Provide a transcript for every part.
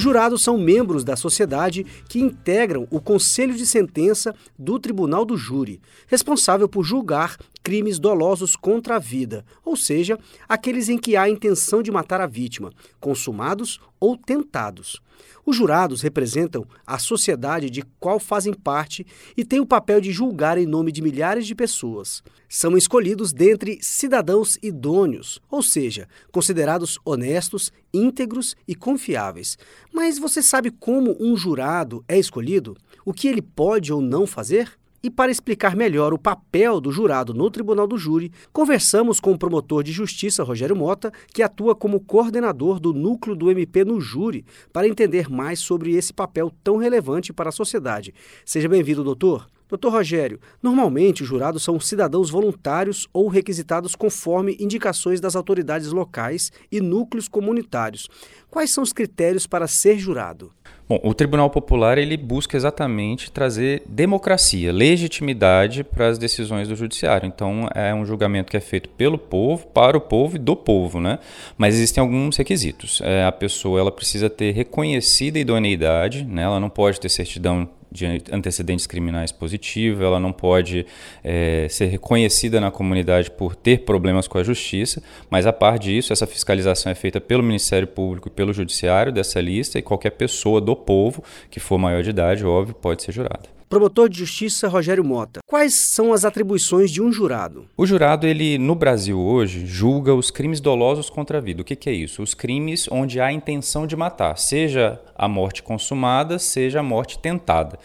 Os jurados são membros da sociedade que integram o Conselho de Sentença do Tribunal do Júri, responsável por julgar crimes dolosos contra a vida, ou seja, aqueles em que há intenção de matar a vítima, consumados ou tentados. Os jurados representam a sociedade de qual fazem parte e têm o papel de julgar em nome de milhares de pessoas. São escolhidos dentre cidadãos idôneos, ou seja, considerados honestos, íntegros e confiáveis. Mas você sabe como um jurado é escolhido? O que ele pode ou não fazer? E para explicar melhor o papel do jurado no Tribunal do Júri, conversamos com o promotor de justiça Rogério Mota, que atua como coordenador do núcleo do MP no júri, para entender mais sobre esse papel tão relevante para a sociedade. Seja bem-vindo, doutor. Doutor Rogério, normalmente os jurados são cidadãos voluntários ou requisitados conforme indicações das autoridades locais e núcleos comunitários. Quais são os critérios para ser jurado? Bom, o Tribunal Popular ele busca exatamente trazer democracia, legitimidade para as decisões do judiciário. Então é um julgamento que é feito pelo povo, para o povo e do povo, né? Mas existem alguns requisitos. É, a pessoa ela precisa ter reconhecida idoneidade, né? Ela não pode ter certidão de antecedentes criminais positivo, ela não pode é, ser reconhecida na comunidade por ter problemas com a justiça, mas a par disso, essa fiscalização é feita pelo Ministério Público e pelo Judiciário dessa lista e qualquer pessoa do povo que for maior de idade, óbvio, pode ser jurada. Promotor de Justiça Rogério Mota. Quais são as atribuições de um jurado? O jurado, ele no Brasil hoje, julga os crimes dolosos contra a vida. O que, que é isso? Os crimes onde há intenção de matar, seja a morte consumada, seja a morte tentada.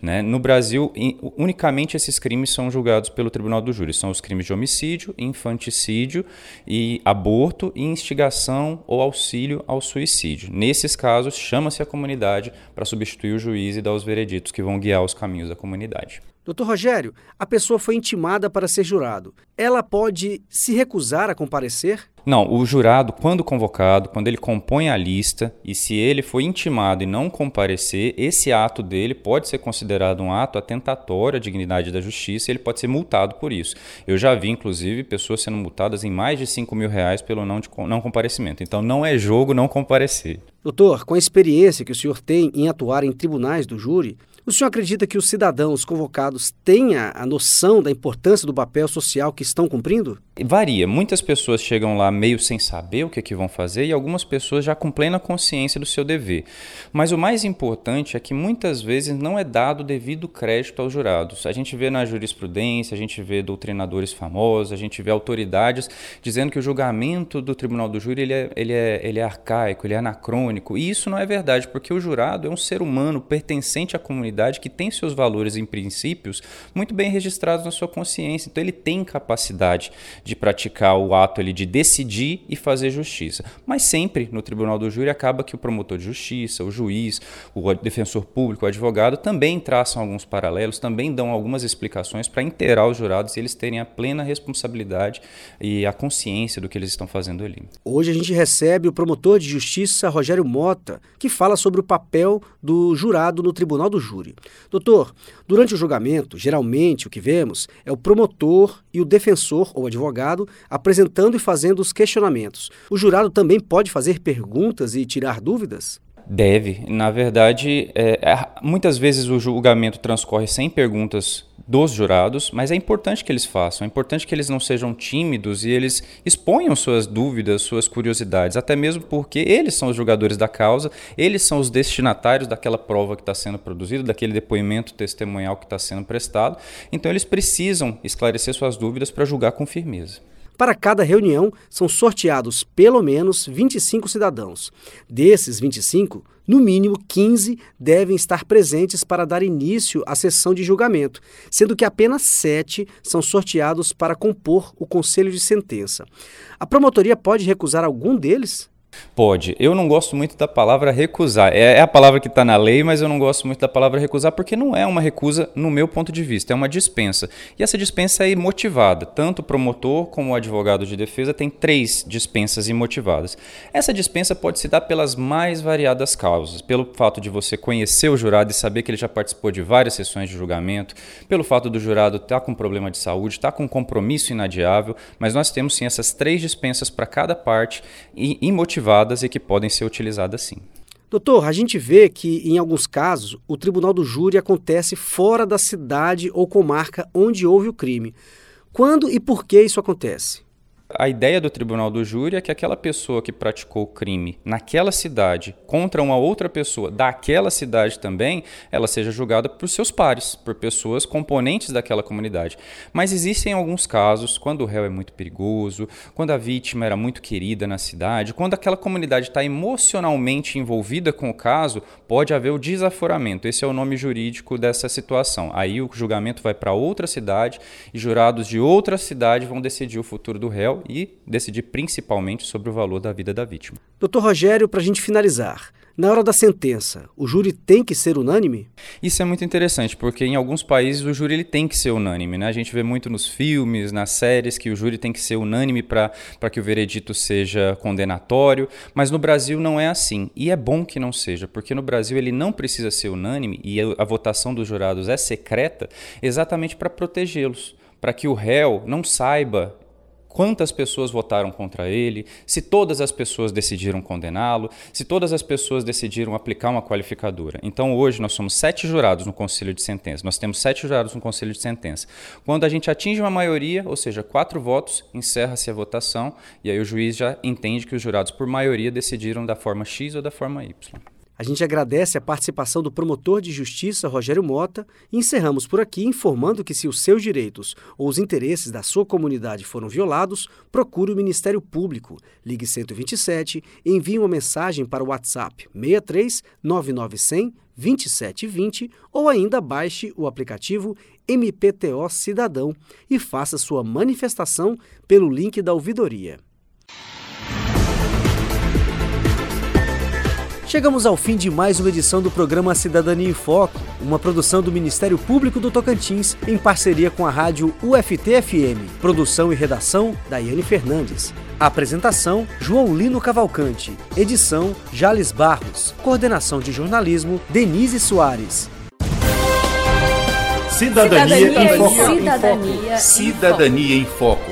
Né? No Brasil, unicamente esses crimes são julgados pelo Tribunal do Júri. São os crimes de homicídio, infanticídio e aborto e instigação ou auxílio ao suicídio. Nesses casos, chama-se a comunidade para substituir o juiz e dar os vereditos que vão guiar os caminhos caminhos da comunidade. Doutor Rogério, a pessoa foi intimada para ser jurado. Ela pode se recusar a comparecer? Não, o jurado, quando convocado, quando ele compõe a lista e se ele foi intimado e não comparecer, esse ato dele pode ser considerado um ato atentatório à dignidade da justiça e ele pode ser multado por isso. Eu já vi, inclusive, pessoas sendo multadas em mais de 5 mil reais pelo não, de, não comparecimento. Então não é jogo não comparecer. Doutor, com a experiência que o senhor tem em atuar em tribunais do júri, o senhor acredita que os cidadãos convocados tenham a noção da importância do papel social que estão cumprindo? Varia. Muitas pessoas chegam lá meio sem saber o que, é que vão fazer e algumas pessoas já com plena consciência do seu dever. Mas o mais importante é que muitas vezes não é dado devido crédito aos jurados. A gente vê na jurisprudência, a gente vê doutrinadores famosos, a gente vê autoridades dizendo que o julgamento do tribunal do júri ele é, ele é, ele é arcaico, ele é anacrônico. E isso não é verdade, porque o jurado é um ser humano pertencente à comunidade que tem seus valores e princípios muito bem registrados na sua consciência. Então ele tem capacidade de praticar o ato de decidir e fazer justiça. Mas sempre no tribunal do júri acaba que o promotor de justiça, o juiz, o defensor público, o advogado também traçam alguns paralelos, também dão algumas explicações para inteirar os jurados e eles terem a plena responsabilidade e a consciência do que eles estão fazendo ali. Hoje a gente recebe o promotor de justiça Rogério Mota, que fala sobre o papel do jurado no tribunal do júri. Doutor, durante o julgamento, geralmente o que vemos é o promotor e o defensor ou advogado advogado apresentando e fazendo os questionamentos. O jurado também pode fazer perguntas e tirar dúvidas? Deve. Na verdade, é, é muitas vezes o julgamento transcorre sem perguntas dos jurados, mas é importante que eles façam, é importante que eles não sejam tímidos e eles exponham suas dúvidas, suas curiosidades, até mesmo porque eles são os julgadores da causa, eles são os destinatários daquela prova que está sendo produzida, daquele depoimento testemunhal que está sendo prestado, então eles precisam esclarecer suas dúvidas para julgar com firmeza. Para cada reunião, são sorteados pelo menos 25 cidadãos. Desses 25, no mínimo 15 devem estar presentes para dar início à sessão de julgamento, sendo que apenas 7 são sorteados para compor o conselho de sentença. A promotoria pode recusar algum deles? Pode. Eu não gosto muito da palavra recusar. É, é a palavra que está na lei, mas eu não gosto muito da palavra recusar porque não é uma recusa no meu ponto de vista, é uma dispensa. E essa dispensa é imotivada. Tanto o promotor como o advogado de defesa tem três dispensas imotivadas. Essa dispensa pode se dar pelas mais variadas causas. Pelo fato de você conhecer o jurado e saber que ele já participou de várias sessões de julgamento, pelo fato do jurado estar tá com problema de saúde, estar tá com compromisso inadiável, mas nós temos sim essas três dispensas para cada parte e imotivadas e que podem ser utilizadas sim. Doutor, a gente vê que, em alguns casos, o tribunal do júri acontece fora da cidade ou comarca onde houve o crime. Quando e por que isso acontece? A ideia do tribunal do júri é que aquela pessoa que praticou o crime naquela cidade contra uma outra pessoa daquela cidade também, ela seja julgada por seus pares, por pessoas componentes daquela comunidade. Mas existem alguns casos, quando o réu é muito perigoso, quando a vítima era muito querida na cidade, quando aquela comunidade está emocionalmente envolvida com o caso, pode haver o desaforamento. Esse é o nome jurídico dessa situação. Aí o julgamento vai para outra cidade e jurados de outra cidade vão decidir o futuro do réu e decidir principalmente sobre o valor da vida da vítima. Doutor Rogério, para a gente finalizar, na hora da sentença, o júri tem que ser unânime? Isso é muito interessante, porque em alguns países o júri ele tem que ser unânime. Né? A gente vê muito nos filmes, nas séries, que o júri tem que ser unânime para que o veredito seja condenatório, mas no Brasil não é assim. E é bom que não seja, porque no Brasil ele não precisa ser unânime e a, a votação dos jurados é secreta exatamente para protegê-los para que o réu não saiba quantas pessoas votaram contra ele, se todas as pessoas decidiram condená-lo, se todas as pessoas decidiram aplicar uma qualificadora. Então, hoje, nós somos sete jurados no Conselho de Sentença. Nós temos sete jurados no Conselho de Sentença. Quando a gente atinge uma maioria, ou seja, quatro votos, encerra-se a votação e aí o juiz já entende que os jurados, por maioria, decidiram da forma X ou da forma Y. A gente agradece a participação do promotor de justiça Rogério Mota e encerramos por aqui informando que se os seus direitos ou os interesses da sua comunidade foram violados, procure o Ministério Público. Ligue 127 e envie uma mensagem para o WhatsApp 63 9900 2720 ou ainda baixe o aplicativo MPTO Cidadão e faça sua manifestação pelo link da ouvidoria. Chegamos ao fim de mais uma edição do programa Cidadania em Foco, uma produção do Ministério Público do Tocantins em parceria com a rádio UFT-FM. Produção e redação, Daiane Fernandes. Apresentação, João Lino Cavalcante. Edição, Jales Barros. Coordenação de jornalismo, Denise Soares. Cidadania, Cidadania em Foco. Cidadania, Cidadania em Foco.